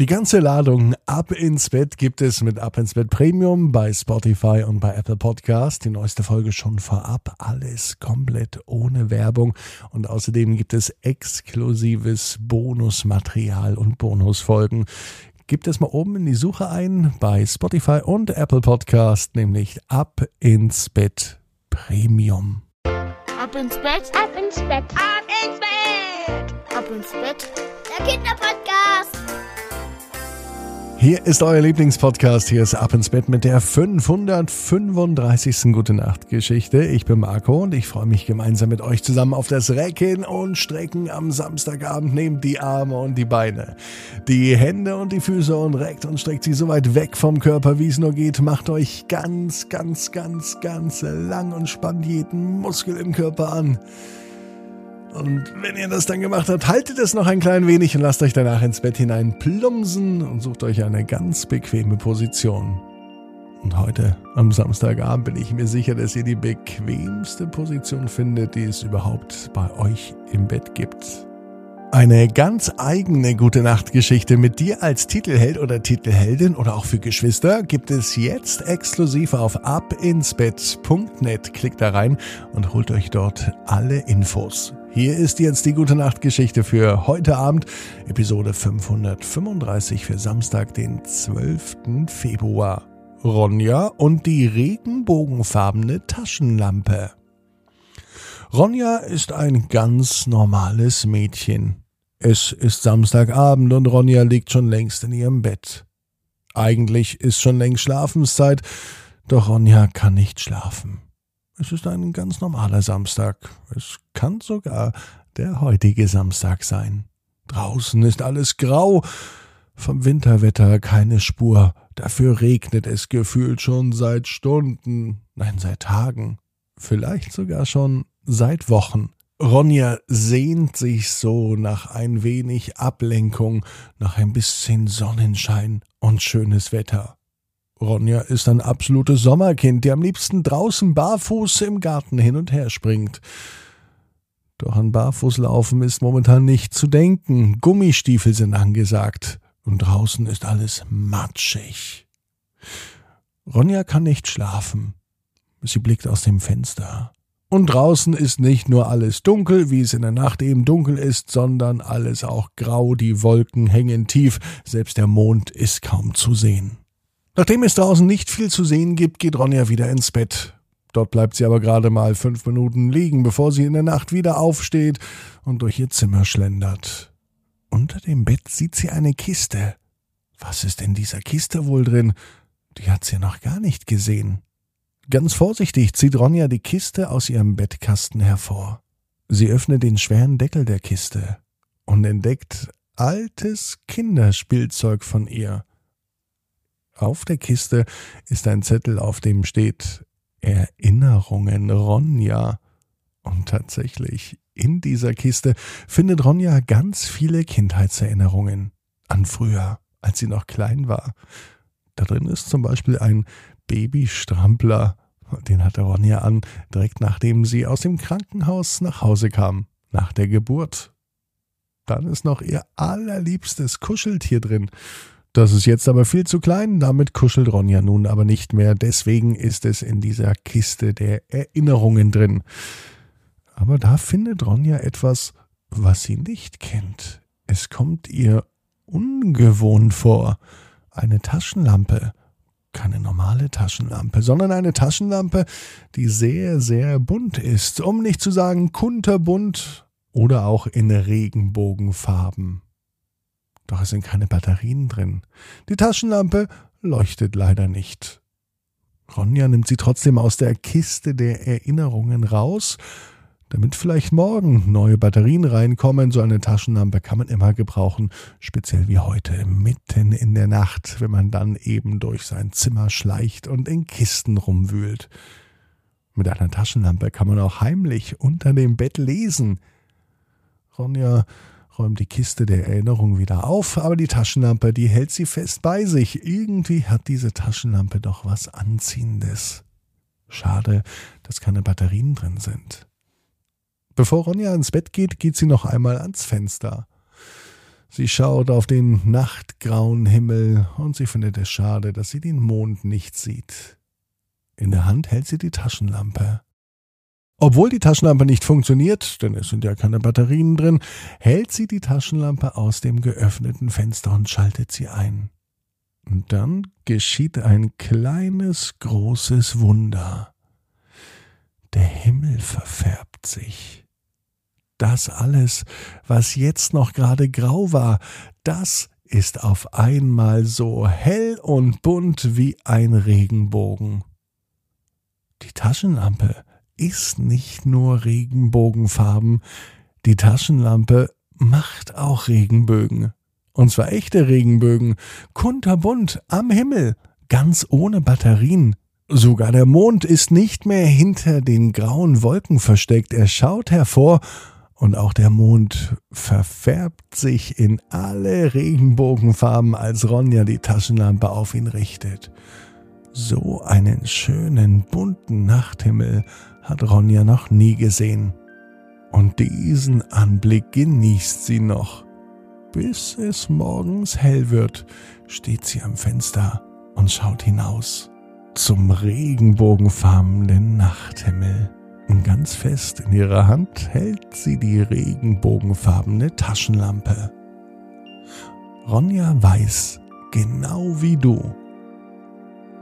Die ganze Ladung Ab ins Bett gibt es mit Ab ins Bett Premium bei Spotify und bei Apple Podcast. Die neueste Folge schon vorab. Alles komplett ohne Werbung. Und außerdem gibt es exklusives Bonusmaterial und Bonusfolgen. Gibt es mal oben in die Suche ein bei Spotify und Apple Podcast, nämlich Ab ins Bett Premium. Ab ins Bett, ab ins Bett, ab ins Bett, ab ins Bett. Der Kinderpodcast. Hier ist euer Lieblingspodcast. Hier ist Ab ins Bett mit der 535. Gute Nacht Geschichte. Ich bin Marco und ich freue mich gemeinsam mit euch zusammen auf das Recken und Strecken am Samstagabend. Nehmt die Arme und die Beine, die Hände und die Füße und reckt und streckt sie so weit weg vom Körper, wie es nur geht. Macht euch ganz, ganz, ganz, ganz lang und spannt jeden Muskel im Körper an. Und wenn ihr das dann gemacht habt, haltet es noch ein klein wenig und lasst euch danach ins Bett hinein plumpsen und sucht euch eine ganz bequeme Position. Und heute am Samstagabend bin ich mir sicher, dass ihr die bequemste Position findet, die es überhaupt bei euch im Bett gibt. Eine ganz eigene gute Nachtgeschichte mit dir als Titelheld oder Titelheldin oder auch für Geschwister gibt es jetzt exklusiv auf abinsbett.net. Klickt da rein und holt euch dort alle Infos. Hier ist jetzt die gute Nachtgeschichte für heute Abend, Episode 535 für Samstag, den 12. Februar. Ronja und die regenbogenfarbene Taschenlampe. Ronja ist ein ganz normales Mädchen. Es ist Samstagabend und Ronja liegt schon längst in ihrem Bett. Eigentlich ist schon längst Schlafenszeit, doch Ronja kann nicht schlafen. Es ist ein ganz normaler Samstag. Es kann sogar der heutige Samstag sein. Draußen ist alles grau, vom Winterwetter keine Spur, dafür regnet es gefühlt schon seit Stunden, nein, seit Tagen, vielleicht sogar schon seit Wochen. Ronja sehnt sich so nach ein wenig Ablenkung, nach ein bisschen Sonnenschein und schönes Wetter. Ronja ist ein absolutes Sommerkind, der am liebsten draußen barfuß im Garten hin und her springt. Doch an Barfußlaufen ist momentan nicht zu denken. Gummistiefel sind angesagt und draußen ist alles matschig. Ronja kann nicht schlafen. Sie blickt aus dem Fenster. Und draußen ist nicht nur alles dunkel, wie es in der Nacht eben dunkel ist, sondern alles auch grau, die Wolken hängen tief, selbst der Mond ist kaum zu sehen. Nachdem es draußen nicht viel zu sehen gibt, geht Ronja wieder ins Bett. Dort bleibt sie aber gerade mal fünf Minuten liegen, bevor sie in der Nacht wieder aufsteht und durch ihr Zimmer schlendert. Unter dem Bett sieht sie eine Kiste. Was ist in dieser Kiste wohl drin? Die hat sie noch gar nicht gesehen. Ganz vorsichtig zieht Ronja die Kiste aus ihrem Bettkasten hervor. Sie öffnet den schweren Deckel der Kiste und entdeckt altes Kinderspielzeug von ihr. Auf der Kiste ist ein Zettel, auf dem steht Erinnerungen Ronja. Und tatsächlich, in dieser Kiste findet Ronja ganz viele Kindheitserinnerungen an früher, als sie noch klein war. Da drin ist zum Beispiel ein Babystrampler, den hatte Ronja an, direkt nachdem sie aus dem Krankenhaus nach Hause kam, nach der Geburt. Dann ist noch ihr allerliebstes Kuscheltier drin, das ist jetzt aber viel zu klein, damit kuschelt Ronja nun aber nicht mehr, deswegen ist es in dieser Kiste der Erinnerungen drin. Aber da findet Ronja etwas, was sie nicht kennt. Es kommt ihr ungewohnt vor. Eine Taschenlampe. Keine normale Taschenlampe, sondern eine Taschenlampe, die sehr, sehr bunt ist, um nicht zu sagen kunterbunt oder auch in Regenbogenfarben. Es sind keine Batterien drin. Die Taschenlampe leuchtet leider nicht. Ronja nimmt sie trotzdem aus der Kiste der Erinnerungen raus, damit vielleicht morgen neue Batterien reinkommen. So eine Taschenlampe kann man immer gebrauchen, speziell wie heute, mitten in der Nacht, wenn man dann eben durch sein Zimmer schleicht und in Kisten rumwühlt. Mit einer Taschenlampe kann man auch heimlich unter dem Bett lesen. Ronja räumt die Kiste der Erinnerung wieder auf, aber die Taschenlampe, die hält sie fest bei sich. Irgendwie hat diese Taschenlampe doch was Anziehendes. Schade, dass keine Batterien drin sind. Bevor Ronja ins Bett geht, geht sie noch einmal ans Fenster. Sie schaut auf den nachtgrauen Himmel und sie findet es schade, dass sie den Mond nicht sieht. In der Hand hält sie die Taschenlampe. Obwohl die Taschenlampe nicht funktioniert, denn es sind ja keine Batterien drin, hält sie die Taschenlampe aus dem geöffneten Fenster und schaltet sie ein. Und dann geschieht ein kleines, großes Wunder. Der Himmel verfärbt sich. Das alles, was jetzt noch gerade grau war, das ist auf einmal so hell und bunt wie ein Regenbogen. Die Taschenlampe ist nicht nur Regenbogenfarben, die Taschenlampe macht auch Regenbögen. Und zwar echte Regenbögen, kunterbunt am Himmel, ganz ohne Batterien. Sogar der Mond ist nicht mehr hinter den grauen Wolken versteckt, er schaut hervor, und auch der Mond verfärbt sich in alle Regenbogenfarben, als Ronja die Taschenlampe auf ihn richtet. So einen schönen bunten Nachthimmel hat Ronja noch nie gesehen. Und diesen Anblick genießt sie noch. Bis es morgens hell wird, steht sie am Fenster und schaut hinaus zum regenbogenfarbenen Nachthimmel. Und ganz fest in ihrer Hand hält sie die regenbogenfarbene Taschenlampe. Ronja weiß, genau wie du,